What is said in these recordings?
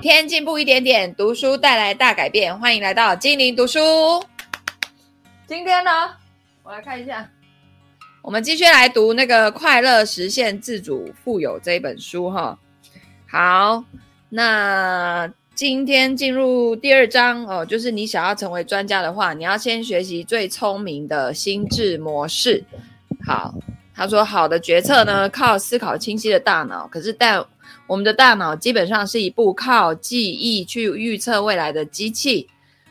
天进步一点点，读书带来大改变。欢迎来到精灵读书。今天呢，我来看一下，我们继续来读那个《快乐实现自主富有》这一本书哈。好，那今天进入第二章哦，就是你想要成为专家的话，你要先学习最聪明的心智模式。好，他说好的决策呢，靠思考清晰的大脑，可是但。我们的大脑基本上是一部靠记忆去预测未来的机器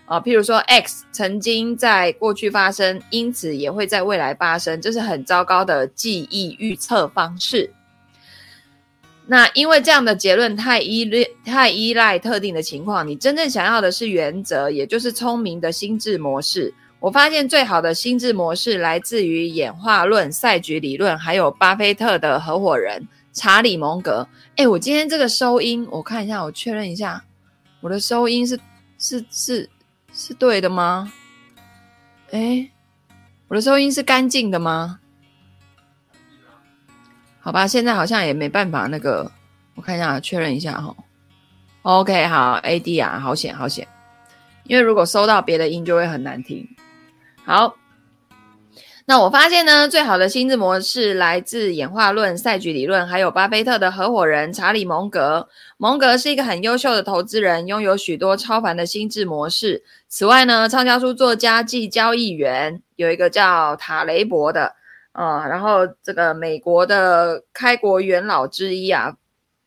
啊，譬如说 X 曾经在过去发生，因此也会在未来发生，这是很糟糕的记忆预测方式。那因为这样的结论太依赖太依赖特定的情况，你真正想要的是原则，也就是聪明的心智模式。我发现最好的心智模式来自于演化论、赛局理论，还有巴菲特的合伙人。查理·蒙格，哎，我今天这个收音，我看一下，我确认一下，我的收音是是是是对的吗？哎，我的收音是干净的吗？好吧，现在好像也没办法那个，我看一下，确认一下哈。OK，好，AD 啊，好险好险，因为如果收到别的音就会很难听。好。那我发现呢，最好的心智模式来自演化论、赛局理论，还有巴菲特的合伙人查理·蒙格。蒙格是一个很优秀的投资人，拥有许多超凡的心智模式。此外呢，畅销书作家暨交易员有一个叫塔雷伯的，啊、然后这个美国的开国元老之一啊，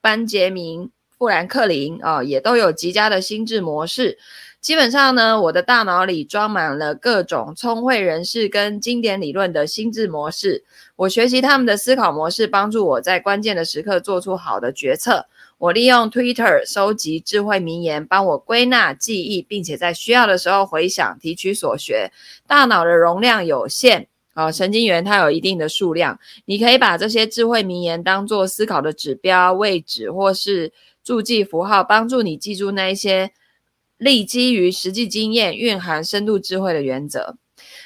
班杰明·富兰克林啊、也都有极佳的心智模式。基本上呢，我的大脑里装满了各种聪慧人士跟经典理论的心智模式。我学习他们的思考模式，帮助我在关键的时刻做出好的决策。我利用 Twitter 收集智慧名言，帮我归纳记忆，并且在需要的时候回想提取所学。大脑的容量有限啊，神经元它有一定的数量。你可以把这些智慧名言当做思考的指标、位置或是注记符号，帮助你记住那一些。立基于实际经验、蕴含深度智慧的原则，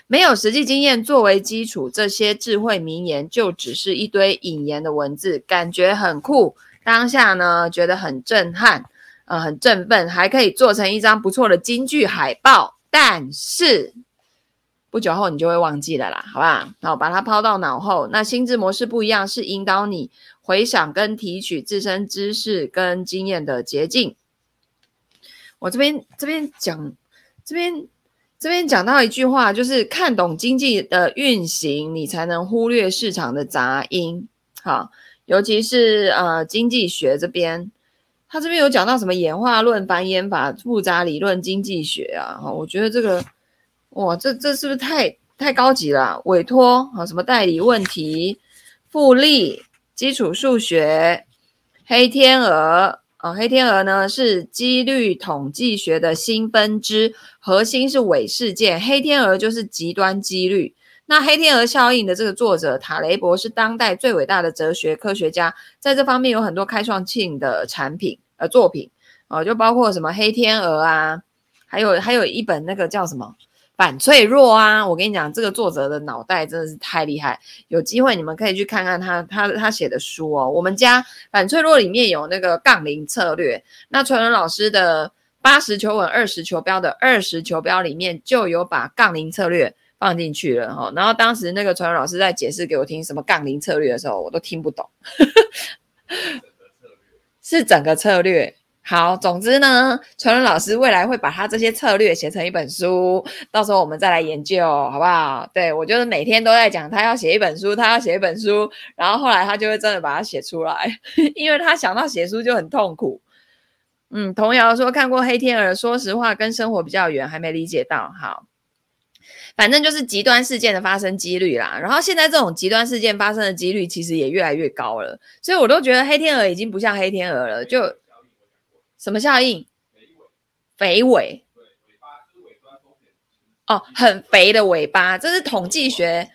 没有实际经验作为基础，这些智慧名言就只是一堆引言的文字，感觉很酷，当下呢觉得很震撼，呃，很振奋，还可以做成一张不错的金句海报。但是不久后你就会忘记了啦，好吧？好，把它抛到脑后。那心智模式不一样，是引导你回想跟提取自身知识跟经验的捷径。我这边这边讲，这边这边讲到一句话，就是看懂经济的运行，你才能忽略市场的杂音。好，尤其是呃经济学这边，他这边有讲到什么演化论、繁衍法、复杂理论、经济学啊。哈，我觉得这个哇，这这是不是太太高级了？委托啊，什么代理问题、复利、基础数学、黑天鹅。啊，黑天鹅呢是几率统计学的新分支，核心是伪事件。黑天鹅就是极端几率。那黑天鹅效应的这个作者塔雷伯是当代最伟大的哲学科学家，在这方面有很多开创性的产品呃作品哦，就包括什么黑天鹅啊，还有还有一本那个叫什么？反脆弱啊！我跟你讲，这个作者的脑袋真的是太厉害。有机会你们可以去看看他他他写的书哦。我们家反脆弱里面有那个杠铃策略，那传文老师的八十求稳二十求标的二十求标里面就有把杠铃策略放进去了哈。然后当时那个传文老师在解释给我听什么杠铃策略的时候，我都听不懂，是整个策略。好，总之呢，传伦老师未来会把他这些策略写成一本书，到时候我们再来研究，好不好？对，我就是每天都在讲，他要写一本书，他要写一本书，然后后来他就会真的把它写出来，因为他想到写书就很痛苦。嗯，童谣说看过黑天鹅，说实话跟生活比较远，还没理解到。好，反正就是极端事件的发生几率啦。然后现在这种极端事件发生的几率其实也越来越高了，所以我都觉得黑天鹅已经不像黑天鹅了，就。什么效应？肥尾。肥尾。尾巴哦，很肥的尾巴，这是统计学。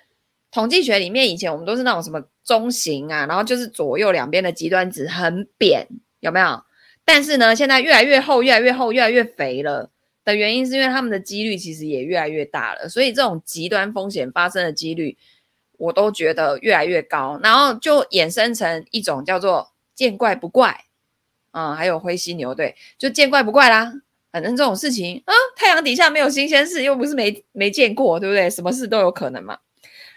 统计学里面，以前我们都是那种什么中型啊，然后就是左右两边的极端值很扁，有没有？但是呢，现在越来越厚，越来越厚，越来越肥了的原因，是因为他们的几率其实也越来越大了，所以这种极端风险发生的几率，我都觉得越来越高，然后就衍生成一种叫做见怪不怪。啊、嗯，还有灰犀牛，对，就见怪不怪啦。反正这种事情啊，太阳底下没有新鲜事，又不是没没见过，对不对？什么事都有可能嘛。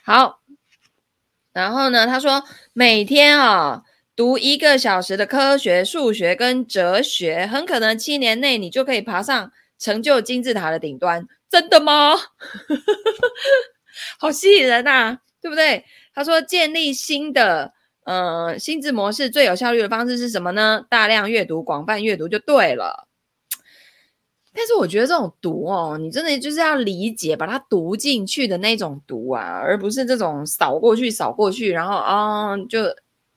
好，然后呢，他说每天啊读一个小时的科学、数学跟哲学，很可能七年内你就可以爬上成就金字塔的顶端。真的吗？好吸引人呐、啊，对不对？他说建立新的呃心智模式最有效率的方式是什么呢？大量阅读、广泛阅读就对了。但是我觉得这种读哦，你真的就是要理解，把它读进去的那种读啊，而不是这种扫过去、扫过去，然后啊、就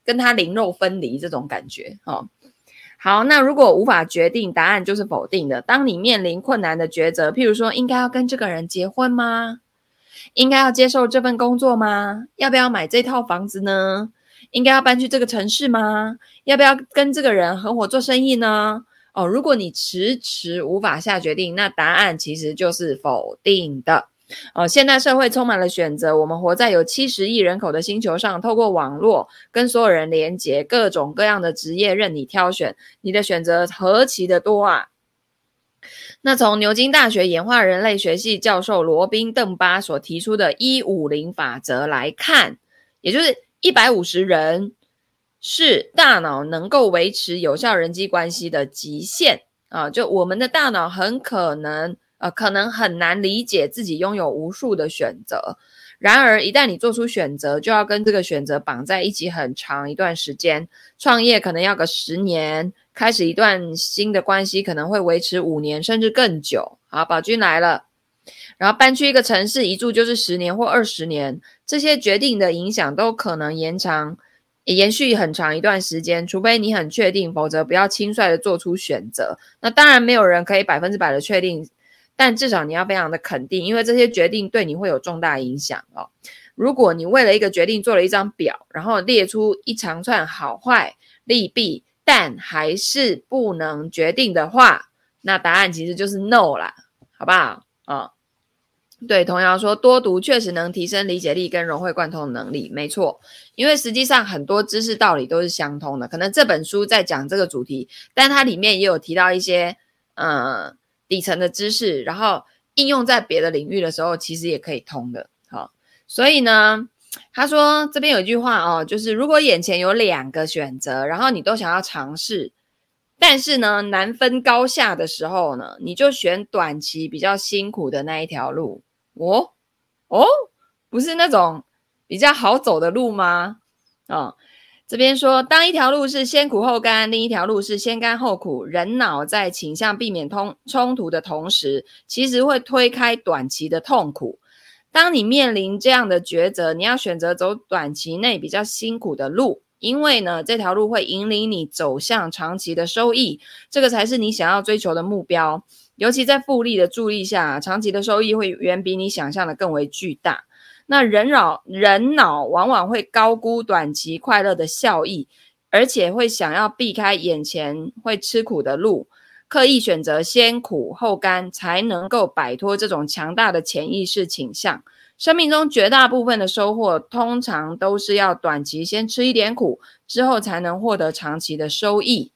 跟它灵肉分离这种感觉哦。好，那如果无法决定，答案就是否定的。当你面临困难的抉择，譬如说，应该要跟这个人结婚吗？应该要接受这份工作吗？要不要买这套房子呢？应该要搬去这个城市吗？要不要跟这个人合伙做生意呢？哦，如果你迟迟无法下决定，那答案其实就是否定的。哦，现代社会充满了选择，我们活在有七十亿人口的星球上，透过网络跟所有人连接，各种各样的职业任你挑选，你的选择何其的多啊！那从牛津大学演化人类学系教授罗宾·邓巴所提出的“一五零法则”来看，也就是一百五十人。是大脑能够维持有效人际关系的极限啊！就我们的大脑很可能呃，可能很难理解自己拥有无数的选择。然而，一旦你做出选择，就要跟这个选择绑在一起很长一段时间。创业可能要个十年，开始一段新的关系可能会维持五年甚至更久。好，宝君来了，然后搬去一个城市一住就是十年或二十年，这些决定的影响都可能延长。延续很长一段时间，除非你很确定，否则不要轻率的做出选择。那当然没有人可以百分之百的确定，但至少你要非常的肯定，因为这些决定对你会有重大影响哦。如果你为了一个决定做了一张表，然后列出一长串好坏利弊，但还是不能决定的话，那答案其实就是 no 啦，好不好？啊、哦。对，童谣说多读确实能提升理解力跟融会贯通的能力，没错。因为实际上很多知识道理都是相通的，可能这本书在讲这个主题，但它里面也有提到一些呃底层的知识，然后应用在别的领域的时候，其实也可以通的。好，所以呢，他说这边有一句话哦，就是如果眼前有两个选择，然后你都想要尝试，但是呢难分高下的时候呢，你就选短期比较辛苦的那一条路。哦哦，不是那种比较好走的路吗？啊、哦，这边说，当一条路是先苦后甘，另一条路是先甘后苦，人脑在倾向避免通冲突的同时，其实会推开短期的痛苦。当你面临这样的抉择，你要选择走短期内比较辛苦的路，因为呢，这条路会引领你走向长期的收益，这个才是你想要追求的目标。尤其在复利的助力下，长期的收益会远比你想象的更为巨大。那人脑人脑往往会高估短期快乐的效益，而且会想要避开眼前会吃苦的路，刻意选择先苦后甘，才能够摆脱这种强大的潜意识倾向。生命中绝大部分的收获，通常都是要短期先吃一点苦，之后才能获得长期的收益。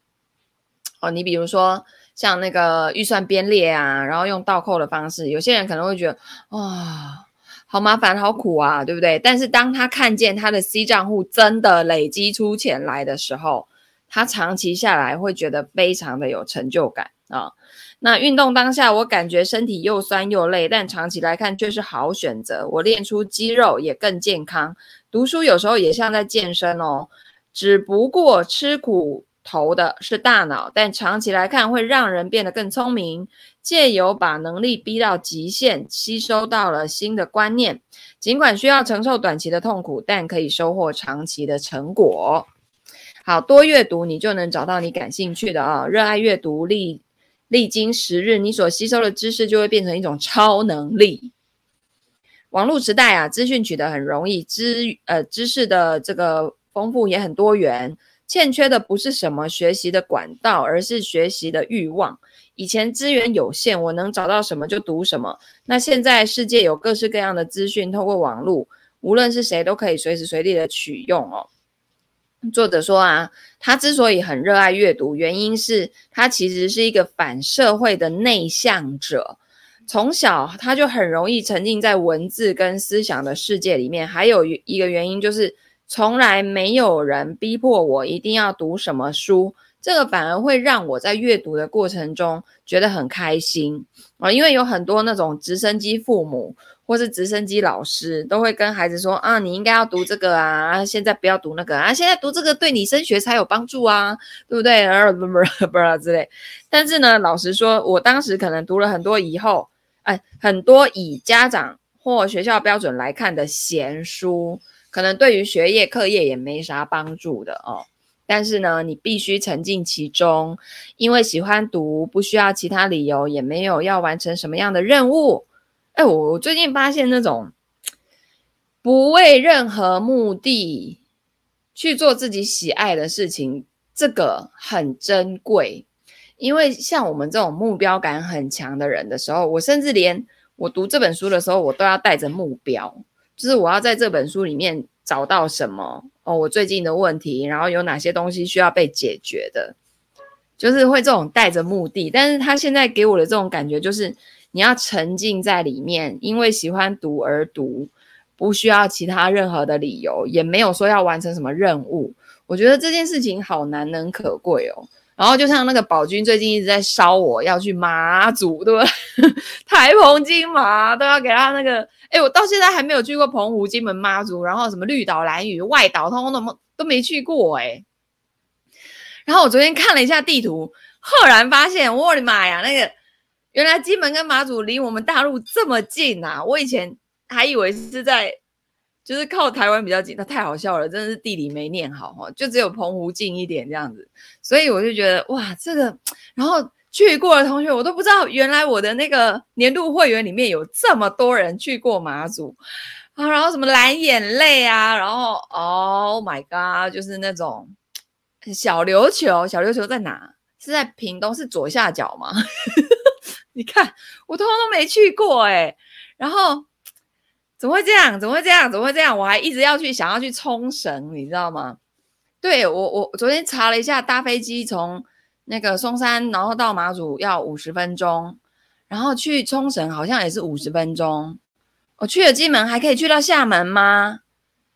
哦，你比如说。像那个预算编列啊，然后用倒扣的方式，有些人可能会觉得哇、好麻烦，好苦啊，对不对？但是当他看见他的 C 账户真的累积出钱来的时候，他长期下来会觉得非常的有成就感啊、那运动当下，我感觉身体又酸又累，但长期来看却是好选择。我练出肌肉也更健康。读书有时候也像在健身哦，只不过吃苦。头的是大脑，但长期来看会让人变得更聪明。借由把能力逼到极限，吸收到了新的观念，尽管需要承受短期的痛苦，但可以收获长期的成果。好，多阅读，你就能找到你感兴趣的啊！热爱阅读，历历经时日，你所吸收的知识就会变成一种超能力。网络时代啊，资讯取得很容易，知呃知识的这个丰富也很多元。欠缺的不是什么学习的管道，而是学习的欲望。以前资源有限，我能找到什么就读什么。那现在世界有各式各样的资讯，透过网络，无论是谁都可以随时随地的取用哦。作者说啊，他之所以很热爱阅读，原因是他其实是一个反社会的内向者。从小他就很容易沉浸在文字跟思想的世界里面。还有一个原因就是，从来没有人逼迫我一定要读什么书，这个反而会让我在阅读的过程中觉得很开心啊。因为有很多那种直升机父母。或是直升机老师都会跟孩子说啊，你应该要读这个啊，现在不要读那个啊，现在读这个对你升学才有帮助啊，对不对？啊，不不不之类。但是呢，老实说，我当时可能读了很多以后，哎，很多以家长或学校标准来看的闲书，可能对于学业课业也没啥帮助的哦。但是呢，你必须沉浸其中，因为喜欢读，不需要其他理由，也没有要完成什么样的任务。哎，我我最近发现那种不为任何目的去做自己喜爱的事情，这个很珍贵。因为像我们这种目标感很强的人的时候，我甚至连我读这本书的时候，我都要带着目标，就是我要在这本书里面找到什么哦，我最近的问题，然后有哪些东西需要被解决的，就是会这种带着目的。但是他现在给我的这种感觉就是。你要沉浸在里面，因为喜欢读而读，不需要其他任何的理由，也没有说要完成什么任务。我觉得这件事情好难能可贵哦。然后就像那个宝君最近一直在烧我要去妈祖，对不对？台澎金马都要给他那个，哎，我到现在还没有去过澎湖、金门、妈祖，然后什么绿岛、兰屿、外岛，通通都都没去过哎。然后我昨天看了一下地图，赫然发现，我的妈呀，那个。原来金门跟马祖离我们大陆这么近啊！我以前还以为是在，就是靠台湾比较近，那太好笑了，真的是地理没念好哈，就只有澎湖近一点这样子，所以我就觉得哇，这个，然后去过的同学我都不知道，原来我的那个年度会员里面有这么多人去过马祖啊，然后什么蓝眼泪啊，然后 Oh my God，就是那种小琉球，小琉球在哪？是在屏东，是左下角吗？你看，我通通都没去过哎，然后怎么会这样？怎么会这样？怎么会这样？我还一直要去，想要去冲绳，你知道吗？对，我，我昨天查了一下，搭飞机从那个松山，然后到马祖要五十分钟，然后去冲绳好像也是五十分钟。我去了金门，还可以去到厦门吗？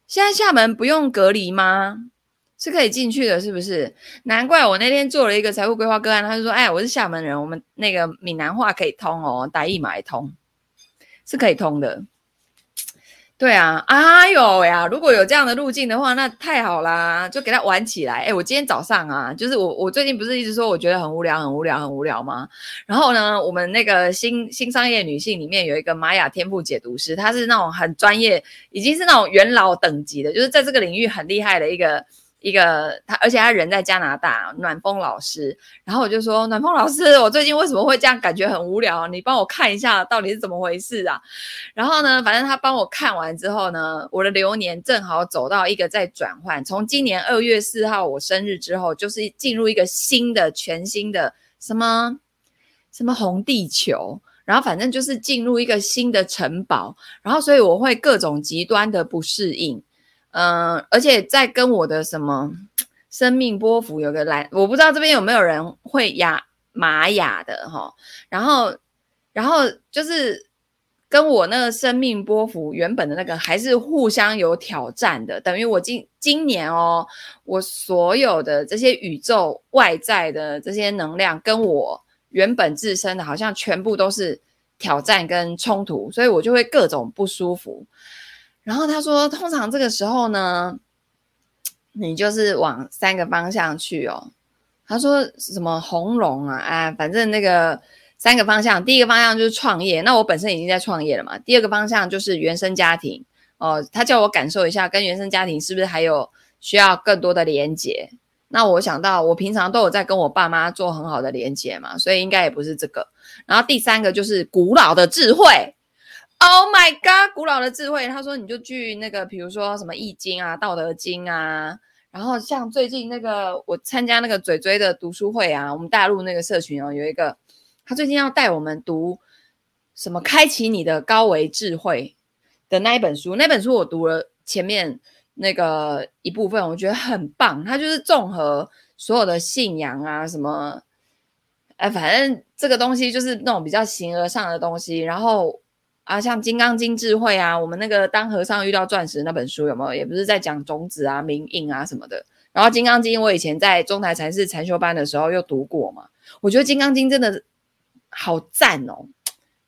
现在厦门不用隔离吗？是可以进去的，是不是？难怪我那天做了一个财务规划个案，他就说：“哎，我是厦门人，我们那个闽南话可以通哦，台语嘛也通，是可以通的。”对啊，哎呦呀，如果有这样的路径的话，那太好啦，就给他玩起来。哎，我今天早上啊，就是我我最近不是一直说我觉得很无聊、很无聊、很无聊吗？然后呢，我们那个新新商业女性里面有一个玛雅天赋解读师，她是那种很专业，已经是那种元老等级的，就是在这个领域很厉害的一个。一个他，而且他人在加拿大，暖风老师。然后我就说，暖风老师，我最近为什么会这样感觉很无聊？你帮我看一下到底是怎么回事啊？然后呢，反正他帮我看完之后呢，我的流年正好走到一个在转换，从今年二月四号我生日之后，就是进入一个新的、全新的什么什么红地球，然后反正就是进入一个新的城堡，然后所以我会各种极端的不适应。嗯，而且在跟我的什么生命波幅有个来，我不知道这边有没有人会雅玛雅的哈。然后，然后就是跟我那个生命波幅原本的那个还是互相有挑战的。等于我今今年哦，我所有的这些宇宙外在的这些能量，跟我原本自身的好像全部都是挑战跟冲突，所以我就会各种不舒服。然后他说，通常这个时候呢，你就是往三个方向去哦。他说什么红龙啊，啊，反正那个三个方向，第一个方向就是创业，那我本身已经在创业了嘛。第二个方向就是原生家庭哦，他叫我感受一下跟原生家庭是不是还有需要更多的连接。那我想到我平常都有在跟我爸妈做很好的连接嘛，所以应该也不是这个。然后第三个就是古老的智慧。Oh my god！古老的智慧，他说你就去那个，比如说什么易经啊、道德经啊，然后像最近那个我参加那个嘴嘴的读书会啊，我们大陆那个社群哦，有一个他最近要带我们读什么开启你的高维智慧的那一本书，那本书我读了前面那个一部分，我觉得很棒。它就是综合所有的信仰啊，什么，哎，反正这个东西就是那种比较形而上的东西。然后啊，像《金刚经》智慧啊，我们那个当和尚遇到钻石那本书有没有？也不是在讲种子啊、明印啊什么的。然后《金刚经》我以前在中台禅寺禅修班的时候又读过嘛，我觉得《金刚经》真的好赞哦，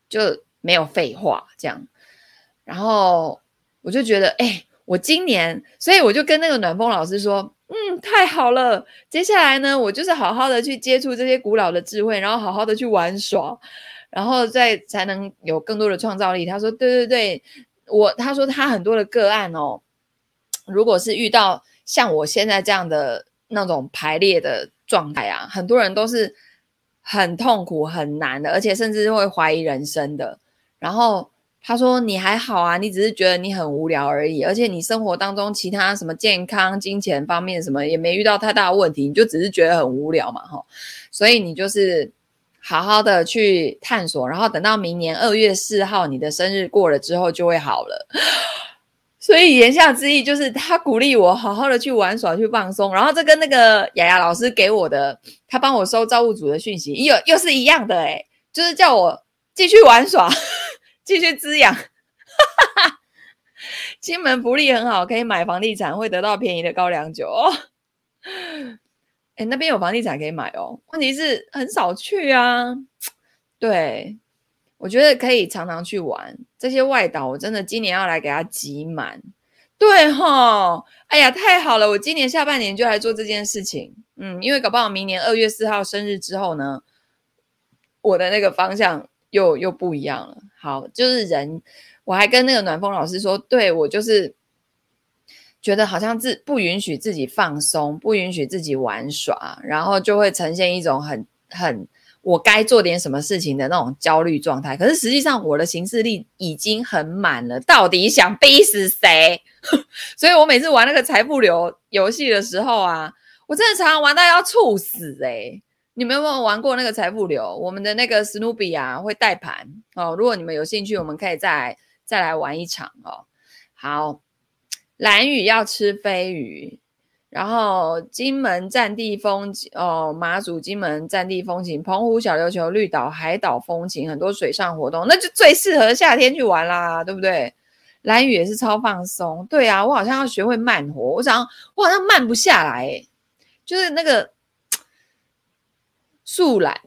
就没有废话这样。然后我就觉得，哎。我今年，所以我就跟那个暖风老师说，嗯，太好了。接下来呢，我就是好好的去接触这些古老的智慧，然后好好的去玩耍，然后再才能有更多的创造力。他说，对对对，我他说他很多的个案哦，如果是遇到像我现在这样的那种排列的状态啊，很多人都是很痛苦、很难的，而且甚至会怀疑人生的。然后。他说：“你还好啊，你只是觉得你很无聊而已，而且你生活当中其他什么健康、金钱方面什么也没遇到太大的问题，你就只是觉得很无聊嘛，哈。所以你就是好好的去探索，然后等到明年二月四号你的生日过了之后就会好了。所以言下之意就是他鼓励我好好的去玩耍、去放松，然后这跟那个雅雅老师给我的他帮我收造物主的讯息又又是一样的诶，就是叫我继续玩耍。”继续滋养，金门福利很好，可以买房地产，会得到便宜的高粱酒哦。哎，那边有房地产可以买哦，问题是很少去啊。对，我觉得可以常常去玩这些外岛，我真的今年要来给它挤满。对哈，哎呀，太好了，我今年下半年就来做这件事情。嗯，因为搞不好明年二月四号生日之后呢，我的那个方向又又不一样了。好，就是人，我还跟那个暖风老师说，对，我就是觉得好像自不允许自己放松，不允许自己玩耍，然后就会呈现一种很很我该做点什么事情的那种焦虑状态。可是实际上我的行事力已经很满了，到底想逼死谁？所以我每次玩那个财富流游戏的时候啊，我真的常常玩到要猝死哎、你们有没有玩过那个财富流？我们的那个史努比啊会带盘哦。如果你们有兴趣，我们可以再再来玩一场哦。好，蓝屿要吃飞鱼，然后金门战地风景哦，马祖金门战地风情，澎湖小琉球绿岛海岛风情，很多水上活动，那就最适合夏天去玩啦，对不对？蓝屿也是超放松，对啊，我好像要学会慢活，我想我好像慢不下来，就是那个。树懒，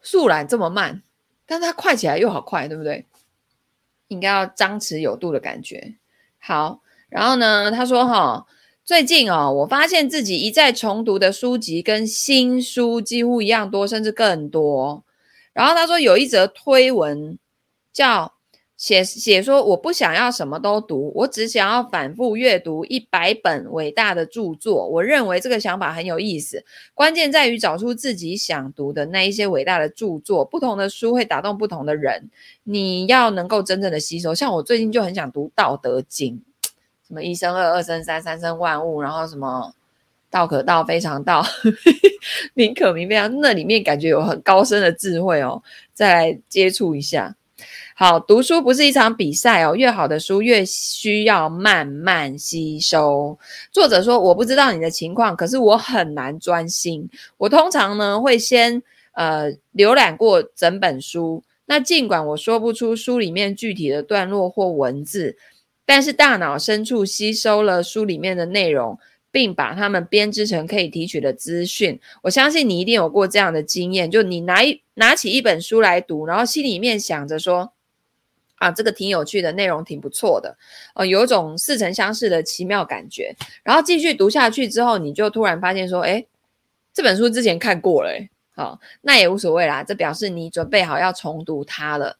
树懒这么慢，但它快起来又好快，对不对？应该要张弛有度的感觉。好，然后呢，他说哈，最近哦，我发现自己一再重读的书籍跟新书几乎一样多，甚至更多。然后他说有一则推文叫。写写说，我不想要什么都读，我只想要反复阅读一百本伟大的著作。我认为这个想法很有意思，关键在于找出自己想读的那一些伟大的著作。不同的书会打动不同的人，你要能够真正的吸收。像我最近就很想读《道德经》，什么一生二，二生三，三生万物，然后什么道可道，非常道，名可名，非常那里面感觉有很高深的智慧哦。再来接触一下。好，读书不是一场比赛哦，越好的书越需要慢慢吸收。作者说：“我不知道你的情况，可是我很难专心。我通常呢会先呃浏览过整本书，那尽管我说不出书里面具体的段落或文字，但是大脑深处吸收了书里面的内容，并把它们编织成可以提取的资讯。我相信你一定有过这样的经验，就你拿一拿起一本书来读，然后心里面想着说。”啊，这个挺有趣的，内容挺不错的，呃，有种似曾相识的奇妙感觉。然后继续读下去之后，你就突然发现说，诶，这本书之前看过了，诶，好，那也无所谓啦，这表示你准备好要重读它了。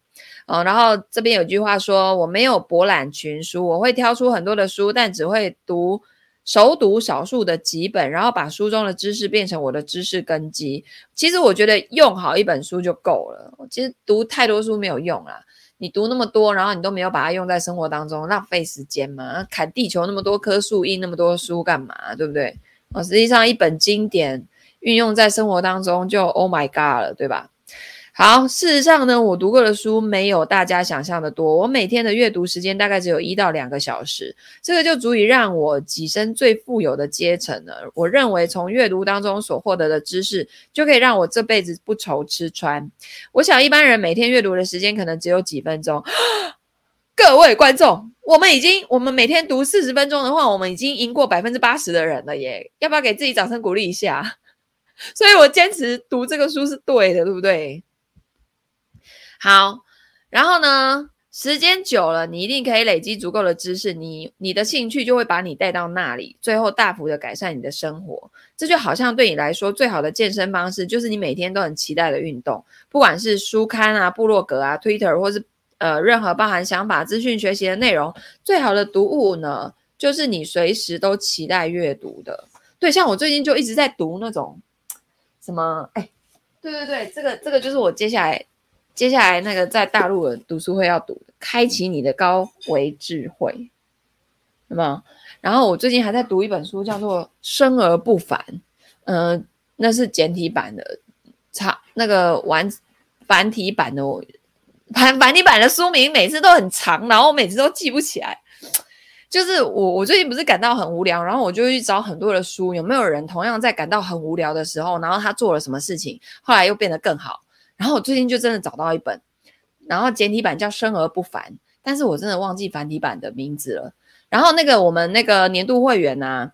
哦，然后这边有句话说，我没有博览群书，我会挑出很多的书，但只会读熟读少数的几本，然后把书中的知识变成我的知识根基。其实我觉得用好一本书就够了，其实读太多书没有用啦。你读那么多，然后你都没有把它用在生活当中，浪费时间嘛？砍地球那么多棵树，印那么多书干嘛？对不对？哦，实际上一本经典运用在生活当中就 Oh my God 了，对吧？好，事实上呢，我读过的书没有大家想象的多。我每天的阅读时间大概只有一到两个小时，这个就足以让我跻身最富有的阶层了。我认为从阅读当中所获得的知识，就可以让我这辈子不愁吃穿。我想一般人每天阅读的时间可能只有几分钟。各位观众，我们已经，我们每天读四十分钟的话，我们已经赢过百分之八十的人了耶！要不要给自己掌声鼓励一下？所以我坚持读这个书是对的，对不对？好，然后呢，时间久了，你一定可以累积足够的知识，你你的兴趣就会把你带到那里，最后大幅的改善你的生活。这就好像对你来说，最好的健身方式就是你每天都很期待的运动，不管是书刊啊、部落格啊、Twitter，或是呃任何包含想法、资讯、学习的内容，最好的读物呢，就是你随时都期待阅读的。对，像我最近就一直在读那种什么，哎，对对对，这个这个就是我接下来。接下来那个在大陆的读书会要读的，开启你的高维智慧，有没有？然后我最近还在读一本书，叫做《生而不凡》，嗯、呃，那是简体版的，长那个完繁体版的我繁繁体版的书名每次都很长，然后我每次都记不起来。就是我我最近不是感到很无聊，然后我就去找很多的书，有没有人同样在感到很无聊的时候，然后他做了什么事情，后来又变得更好。然后我最近就真的找到一本，然后简体版叫《生而不凡》，但是我真的忘记繁体版的名字了。然后那个我们那个年度会员啊，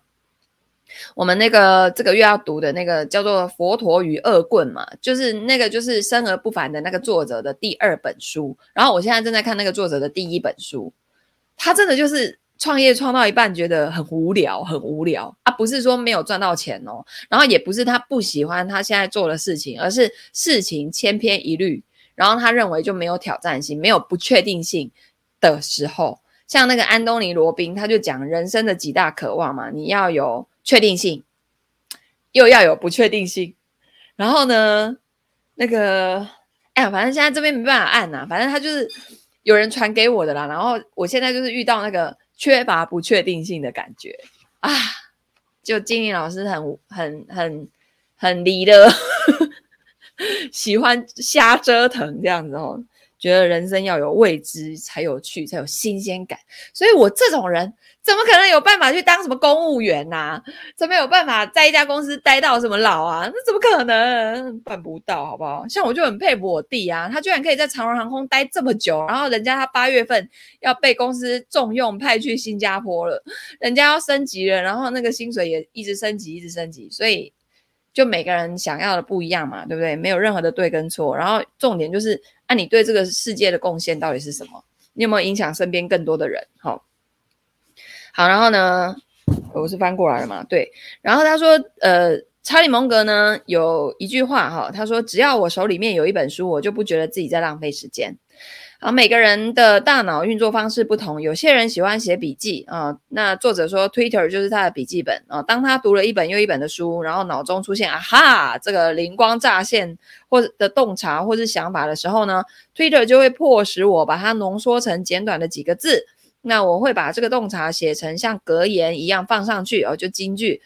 我们那个这个月要读的那个叫做《佛陀与恶棍》嘛，就是那个就是《生而不凡》的那个作者的第二本书。然后我现在正在看那个作者的第一本书，他真的就是。创业创到一半觉得很无聊，很无聊啊！不是说没有赚到钱哦，然后也不是他不喜欢他现在做的事情，而是事情千篇一律，然后他认为就没有挑战性、没有不确定性的时候，像那个安东尼·罗宾，他就讲人生的几大渴望嘛，你要有确定性，又要有不确定性，然后呢，那个哎呀，反正现在这边没办法按呐，反正他就是有人传给我的啦，然后我现在就是遇到那个。缺乏不确定性的感觉啊，就金玲老师很很很很离的，喜欢瞎折腾这样子哦。觉得人生要有未知才有趣，才有新鲜感。所以我这种人怎么可能有办法去当什么公务员呐、怎么有办法在一家公司待到什么老啊？那怎么可能办不到？好不好？像我就很佩服我弟啊，他居然可以在长荣航空待这么久，然后人家他八月份要被公司重用派去新加坡了，人家要升级了，然后那个薪水也一直升级，一直升级。所以就每个人想要的不一样嘛，对不对？没有任何的对跟错。然后重点就是。那、你对这个世界的贡献到底是什么？你有没有影响身边更多的人？好，好，然后呢，我是翻过来了嘛？对，然后他说，呃，查理蒙格呢有一句话哈，他说，只要我手里面有一本书，我就不觉得自己在浪费时间。好，每个人的大脑运作方式不同，有些人喜欢写笔记啊。那作者说，Twitter 就是他的笔记本啊。当他读了一本又一本的书，然后脑中出现啊哈这个灵光乍现或者的洞察或是想法的时候呢，Twitter 就会迫使我把它浓缩成简短的几个字。那我会把这个洞察写成像格言一样放上去哦，就金句。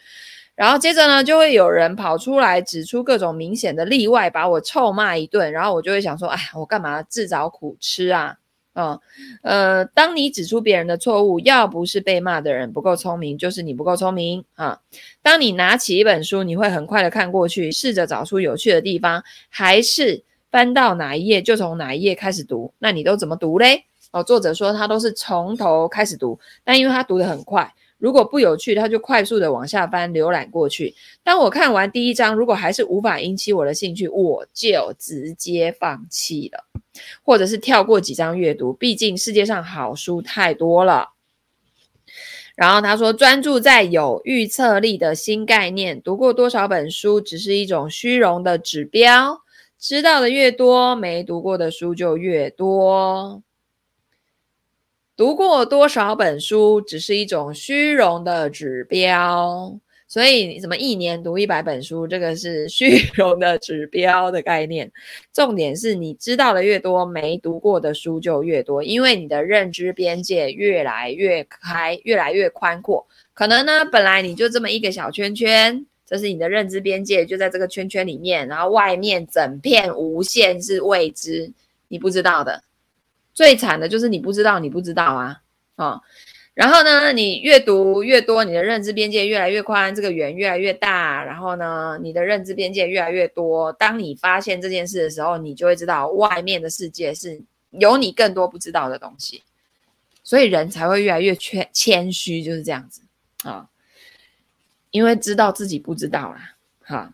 然后接着呢，就会有人跑出来指出各种明显的例外，把我臭骂一顿。然后我就会想说，哎，我干嘛自找苦吃啊？哦，呃，当你指出别人的错误，要不是被骂的人不够聪明，就是你不够聪明啊。当你拿起一本书，你会很快的看过去，试着找出有趣的地方，还是翻到哪一页就从哪一页开始读？那你都怎么读嘞？哦，作者说他都是从头开始读，但因为他读得很快。如果不有趣，他就快速的往下翻浏览过去。当我看完第一章，如果还是无法引起我的兴趣，我就直接放弃了，或者是跳过几章阅读。毕竟世界上好书太多了。然后他说，专注在有预测力的新概念，读过多少本书只是一种虚荣的指标。知道的越多，没读过的书就越多。读过多少本书只是一种虚荣的指标，所以你怎么一年读一百本书，这个是虚 荣的指标的概念。重点是你知道的越多，没读过的书就越多，因为你的认知边界越来越开，越来越宽阔。可能呢，本来你就这么一个小圈圈，这是你的认知边界，就在这个圈圈里面，然后外面整片无限是未知，你不知道的。最惨的就是你不知道，你不知道啊，哦。然后呢，你越读越多，你的认知边界越来越宽，这个圆越来越大。然后呢，你的认知边界越来越多。当你发现这件事的时候，你就会知道外面的世界是有你更多不知道的东西。所以人才会越来越谦谦虚，就是这样子啊。因为知道自己不知道啦。哈，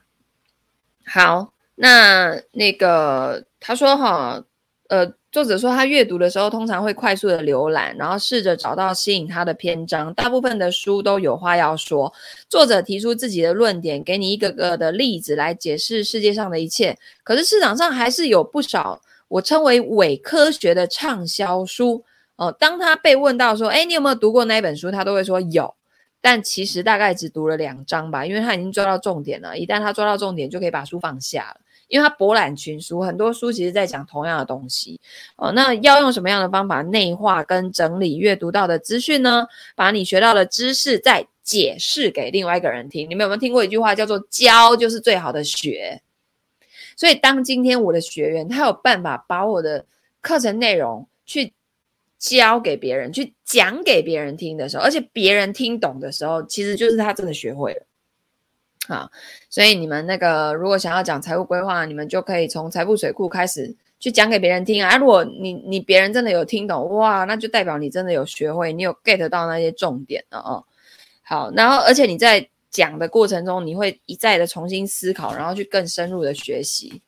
好，那那个他说哈，呃。作者说，他阅读的时候通常会快速的浏览，然后试着找到吸引他的篇章。大部分的书都有话要说，作者提出自己的论点，给你一个个的例子来解释世界上的一切。可是市场上还是有不少我称为伪科学的畅销书。哦，当他被问到说：“诶，你有没有读过那本书？”他都会说有，但其实大概只读了两章吧，因为他已经抓到重点了。一旦他抓到重点，就可以把书放下了。因为它博览群书，很多书其实在讲同样的东西哦。那要用什么样的方法内化跟整理阅读到的资讯呢？把你学到的知识再解释给另外一个人听。你们有没有听过一句话叫做“教就是最好的学”？所以当今天我的学员他有办法把我的课程内容去教给别人，去讲给别人听的时候，而且别人听懂的时候，其实就是他真的学会了。好，所以你们那个如果想要讲财务规划，你们就可以从财富水库开始去讲给别人听啊。如果你你别人真的有听懂，哇，那就代表你真的有学会，你有 get 到那些重点了哦。好，然后而且你在讲的过程中，你会一再的重新思考，然后去更深入的学习。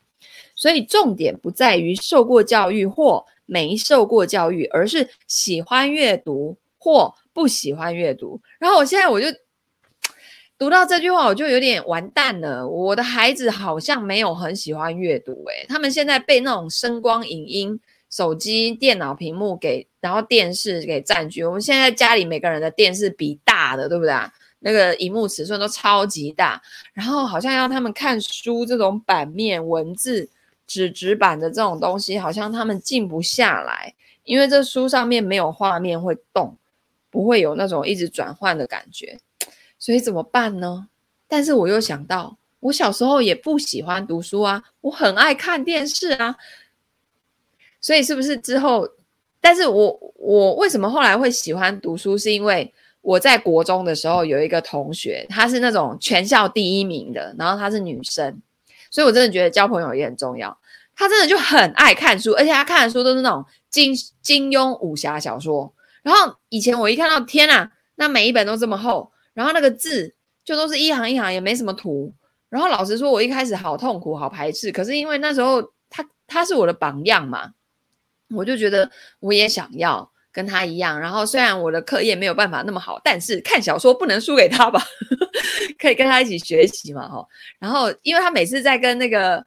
所以重点不在于受过教育或没受过教育，而是喜欢阅读或不喜欢阅读。然后我现在我就。读到这句话，我就有点完蛋了。我的孩子好像没有很喜欢阅读，诶，他们现在被那种声光影音、手机、电脑屏幕给，然后电视给占据。我们现在家里每个人的电视比大的，对不对啊？那个荧幕尺寸都超级大，然后好像要他们看书这种版面文字、纸质版的这种东西，好像他们静不下来，因为这书上面没有画面会动，不会有那种一直转换的感觉。所以怎么办呢？但是我又想到，我小时候也不喜欢读书啊，我很爱看电视啊。所以是不是之后？但是我我为什么后来会喜欢读书？是因为我在国中的时候有一个同学，她是那种全校第一名的，然后她是女生，所以我真的觉得交朋友也很重要。她真的就很爱看书，而且她看的书都是那种金金庸武侠小说。然后以前我一看到，天啊，那每一本都这么厚。然后那个字就都是一行一行，也没什么图。然后老实说，我一开始好痛苦，好排斥。可是因为那时候他他是我的榜样嘛，我就觉得我也想要跟他一样。然后虽然我的课业没有办法那么好，但是看小说不能输给他吧，可以跟他一起学习嘛，哈。然后因为他每次在跟那个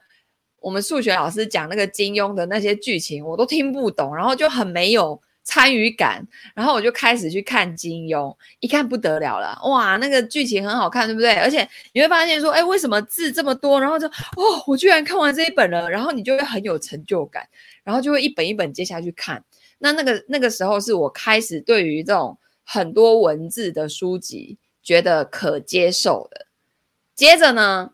我们数学老师讲那个金庸的那些剧情，我都听不懂，然后就很没有。参与感，然后我就开始去看金庸，一看不得了了，哇，那个剧情很好看，对不对？而且你会发现说，哎，为什么字这么多？然后就，哦，我居然看完这一本了，然后你就会很有成就感，然后就会一本一本接下去看。那那个那个时候是我开始对于这种很多文字的书籍觉得可接受的。接着呢，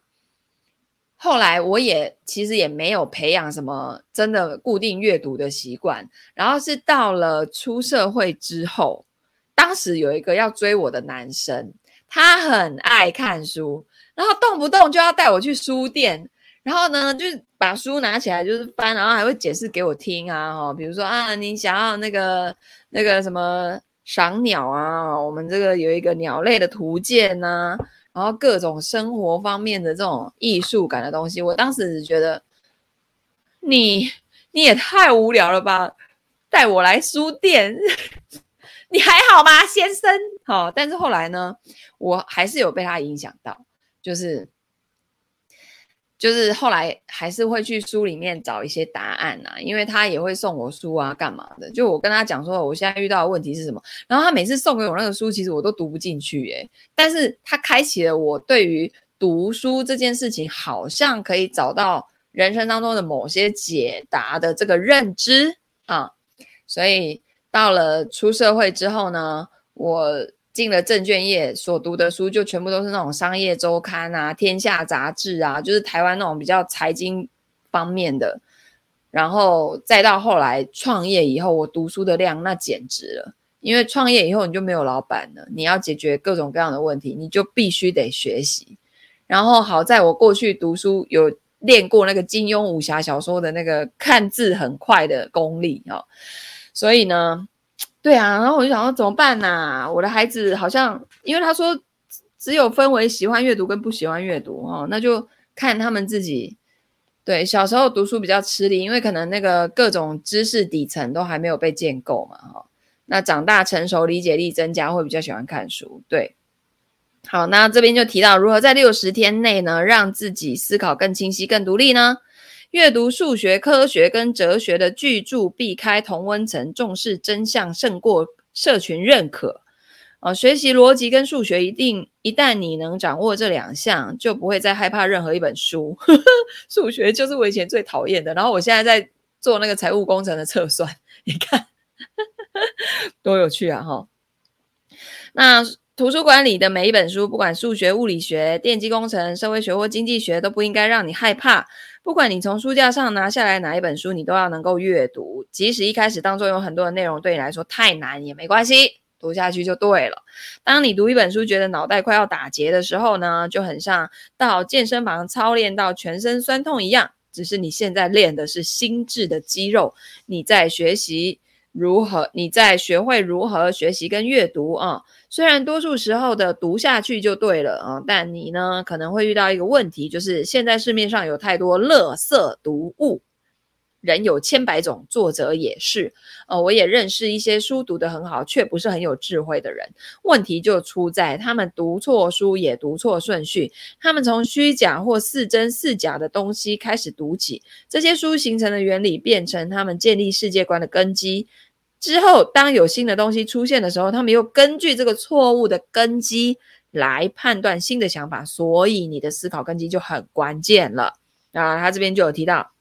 后来我也其实也没有培养什么真的固定阅读的习惯，然后是到了出社会之后，当时有一个要追我的男生，他很爱看书，然后动不动就要带我去书店，然后呢就把书拿起来就是翻，然后还会解释给我听啊，哈，比如说啊，你想要那个那个什么赏鸟啊，我们这个有一个鸟类的图鉴呐。然后各种生活方面的这种艺术感的东西，我当时觉得你你也太无聊了吧，带我来书店，你还好吗，先生？好，但是后来呢，我还是有被他影响到，就是。就是后来还是会去书里面找一些答案呐、因为他也会送我书啊，干嘛的？就我跟他讲说，我现在遇到的问题是什么，然后他每次送给我那个书，其实我都读不进去耶。但是他开启了我对于读书这件事情，好像可以找到人生当中的某些解答的这个认知啊。所以到了出社会之后呢，我进了证券业所读的书，就全部都是那种商业周刊啊、天下杂志啊，就是台湾那种比较财经方面的。然后再到后来创业以后，我读书的量那简直了，因为创业以后你就没有老板了，你要解决各种各样的问题，你就必须得学习。然后好在我过去读书有练过那个金庸武侠小说的那个看字很快的功力哦，所以呢，对啊，然后我就想说怎么办呢？我的孩子好像因为他说只有分为喜欢阅读跟不喜欢阅读哦，那就看他们自己。对，小时候读书比较吃力，因为可能那个各种知识底层都还没有被建构嘛，哈。那长大成熟，理解力增加，会比较喜欢看书。对，好，那这边就提到如何在六十天内呢，让自己思考更清晰、更独立呢？阅读数学、科学跟哲学的巨著，避开同温层，重视真相胜过社群认可。啊，学习逻辑跟数学，一定一旦你能掌握这两项，就不会再害怕任何一本书。数学就是我以前最讨厌的，然后我现在在做那个财务工程的测算，你看 多有趣啊！哈，那图书馆里的每一本书，不管数学、物理学、电机工程、社会学或经济学，都不应该让你害怕。不管你从书架上拿下来哪一本书，你都要能够阅读，即使一开始当中有很多的内容对你来说太难也没关系。读下去就对了。当你读一本书觉得脑袋快要打结的时候呢，就很像到健身房操练到全身酸痛一样。只是你现在练的是心智的肌肉，你在学习如何，你在学会如何学习跟阅读啊。虽然多数时候的读下去就对了啊，但你呢可能会遇到一个问题，就是现在市面上有太多垃圾读物。人有千百种，作者也是。呃，我也认识一些书读得很好，却不是很有智慧的人。问题就出在他们读错书，也读错顺序。他们从虚假或似真似假的东西开始读起，这些书形成的原理变成他们建立世界观的根基。之后，当有新的东西出现的时候，他们又根据这个错误的根基来判断新的想法。所以，你的思考根基就很关键了。啊，他这边就有提到。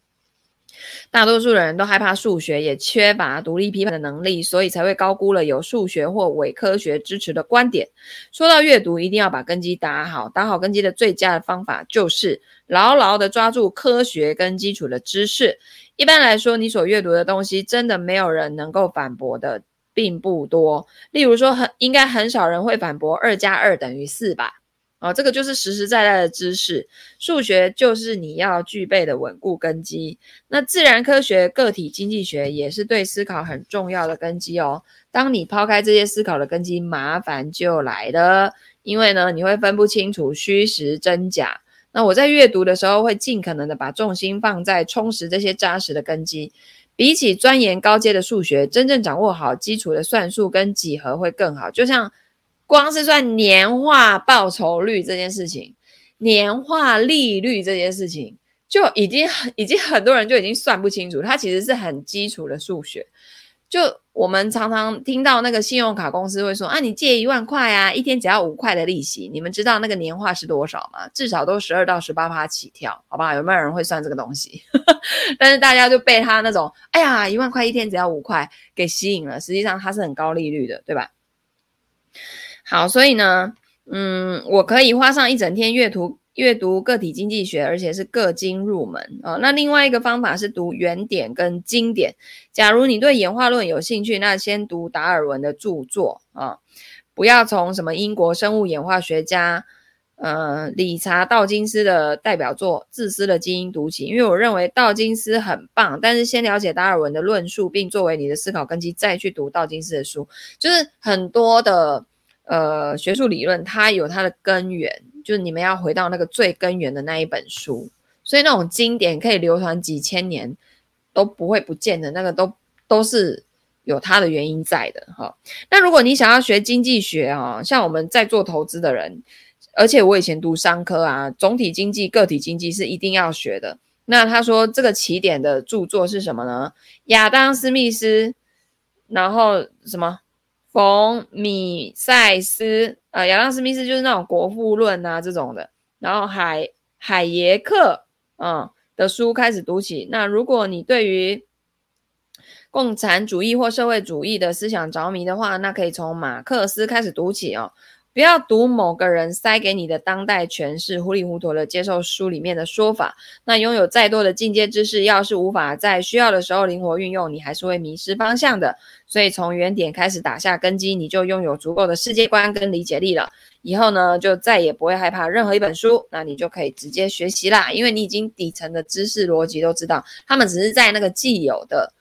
大多数人都害怕数学，也缺乏独立批判的能力，所以才会高估了有数学或伪科学支持的观点。说到阅读，一定要把根基打好。打好根基的最佳的方法就是牢牢地抓住科学跟基础的知识。一般来说，你所阅读的东西，真的没有人能够反驳的，并不多。例如说，很应该很少人会反驳二加二等于四吧。哦，这个就是实实在在的知识，数学就是你要具备的稳固根基。那自然科学、个体经济学也是对思考很重要的根基哦。当你抛开这些思考的根基，麻烦就来了，因为呢，你会分不清楚虚实真假。那我在阅读的时候，会尽可能的把重心放在充实这些扎实的根基，比起钻研高阶的数学，真正掌握好基础的算术跟几何会更好。就像。光是算年化报酬率这件事情，年化利率这件事情，就已经很已经很多人就已经算不清楚。它其实是很基础的数学。就我们常常听到那个信用卡公司会说啊，你借一万块啊，一天只要五块的利息。你们知道那个年化是多少吗？至少都十二到十八趴起跳，好不好？有没有人会算这个东西？但是大家就被他那种哎呀，一万块一天只要五块给吸引了。实际上它是很高利率的，对吧？好，所以呢，嗯，我可以花上一整天阅读阅读个体经济学，而且是个经入门啊、那另外一个方法是读原点跟经典。假如你对演化论有兴趣，那先读达尔文的著作啊、不要从什么英国生物演化学家呃理查道金斯的代表作《自私的基因》读起，因为我认为道金斯很棒。但是先了解达尔文的论述，并作为你的思考根基，再去读道金斯的书，就是很多的。呃，学术理论它有它的根源，就是你们要回到那个最根源的那一本书，所以那种经典可以流传几千年都不会不见的，那个都都是有它的原因在的哈。那如果你想要学经济学啊，像我们在做投资的人，而且我以前读商科啊，总体经济、个体经济是一定要学的。那他说这个起点的著作是什么呢？亚当·斯密斯，然后什么？冯米塞斯，呃，亚当·斯密斯就是那种《国富论》啊这种的，然后海海耶克，啊的书开始读起。那如果你对于共产主义或社会主义的思想着迷的话，那可以从马克思开始读起哦。不要读某个人塞给你的当代诠释，糊里糊涂的接受书里面的说法。那拥有再多的进阶知识，要是无法在需要的时候灵活运用，你还是会迷失方向的。所以从原点开始打下根基，你就拥有足够的世界观跟理解力了。以后呢，就再也不会害怕任何一本书，那你就可以直接学习啦，因为你已经底层的知识逻辑都知道，他们只是在那个既有的。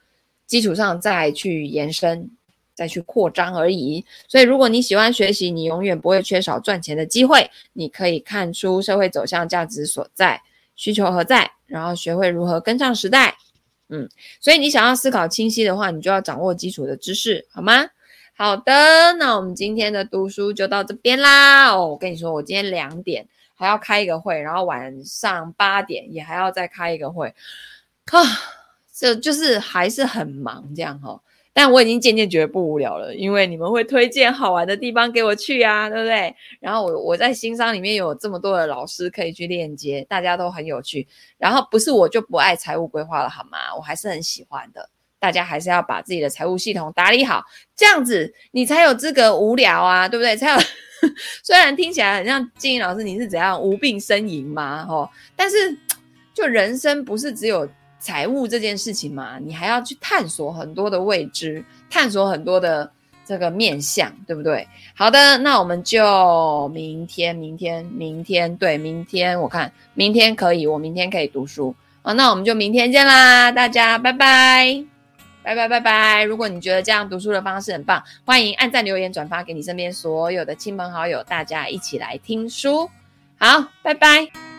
基础上再去延伸，再去扩张而已。所以，如果你喜欢学习，你永远不会缺少赚钱的机会。你可以看出社会走向、价值所在、需求何在，然后学会如何跟上时代。嗯，所以你想要思考清晰的话，你就要掌握基础的知识，好吗？好的，那我们今天的读书就到这边啦。哦，我跟你说，我今天两点还要开一个会，然后晚上八点也还要再开一个会，啊。这就是还是很忙这样哈，但我已经渐渐觉得不无聊了，因为你们会推荐好玩的地方给我去啊，对不对？然后我我在新商里面有这么多的老师可以去链接，大家都很有趣。然后不是我就不爱财务规划了好吗？我还是很喜欢的。大家还是要把自己的财务系统打理好，这样子你才有资格无聊啊，对不对？才有。虽然听起来很像金老师，你是怎样无病呻吟吗？哦，但是就人生不是只有。财务这件事情嘛，你还要去探索很多的未知，探索很多的这个面向，对不对？好的，那我们就明天，明天，明天，对，明天我看明天可以，我明天可以读书啊。那我们就明天见啦，大家拜拜，拜拜拜拜。如果你觉得这样读书的方式很棒，欢迎按赞、留言、转发给你身边所有的亲朋好友，大家一起来听书。好，拜拜。